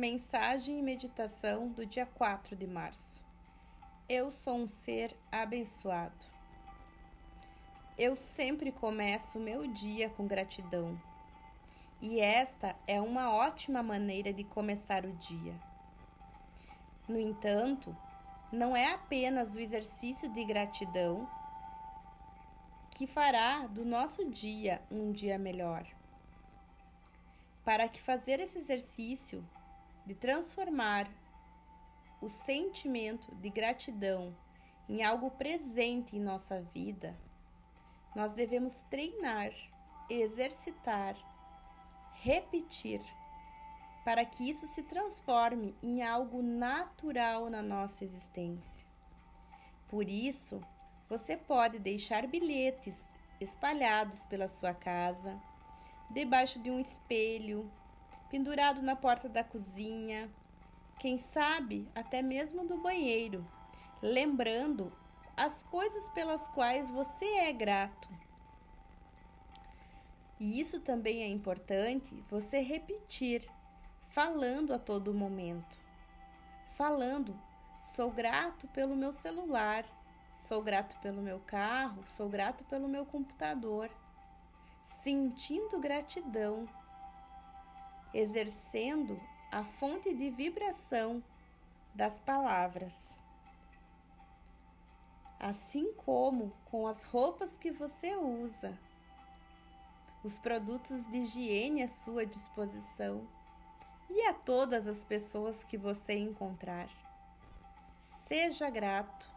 Mensagem e meditação do dia 4 de março. Eu sou um ser abençoado. Eu sempre começo meu dia com gratidão. E esta é uma ótima maneira de começar o dia. No entanto, não é apenas o exercício de gratidão que fará do nosso dia um dia melhor. Para que fazer esse exercício de transformar o sentimento de gratidão em algo presente em nossa vida, nós devemos treinar, exercitar, repetir, para que isso se transforme em algo natural na nossa existência. Por isso, você pode deixar bilhetes espalhados pela sua casa, debaixo de um espelho, pendurado na porta da cozinha, quem sabe até mesmo do banheiro, lembrando as coisas pelas quais você é grato. E isso também é importante você repetir, falando a todo momento. Falando, sou grato pelo meu celular, sou grato pelo meu carro, sou grato pelo meu computador. Sentindo gratidão exercendo a fonte de vibração das palavras. Assim como com as roupas que você usa, os produtos de higiene à sua disposição e a todas as pessoas que você encontrar. Seja grato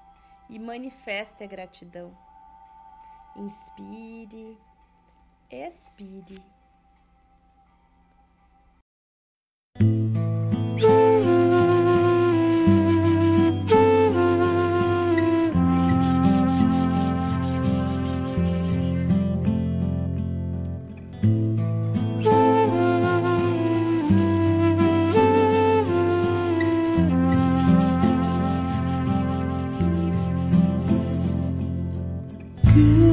e manifeste a gratidão. Inspire, expire. You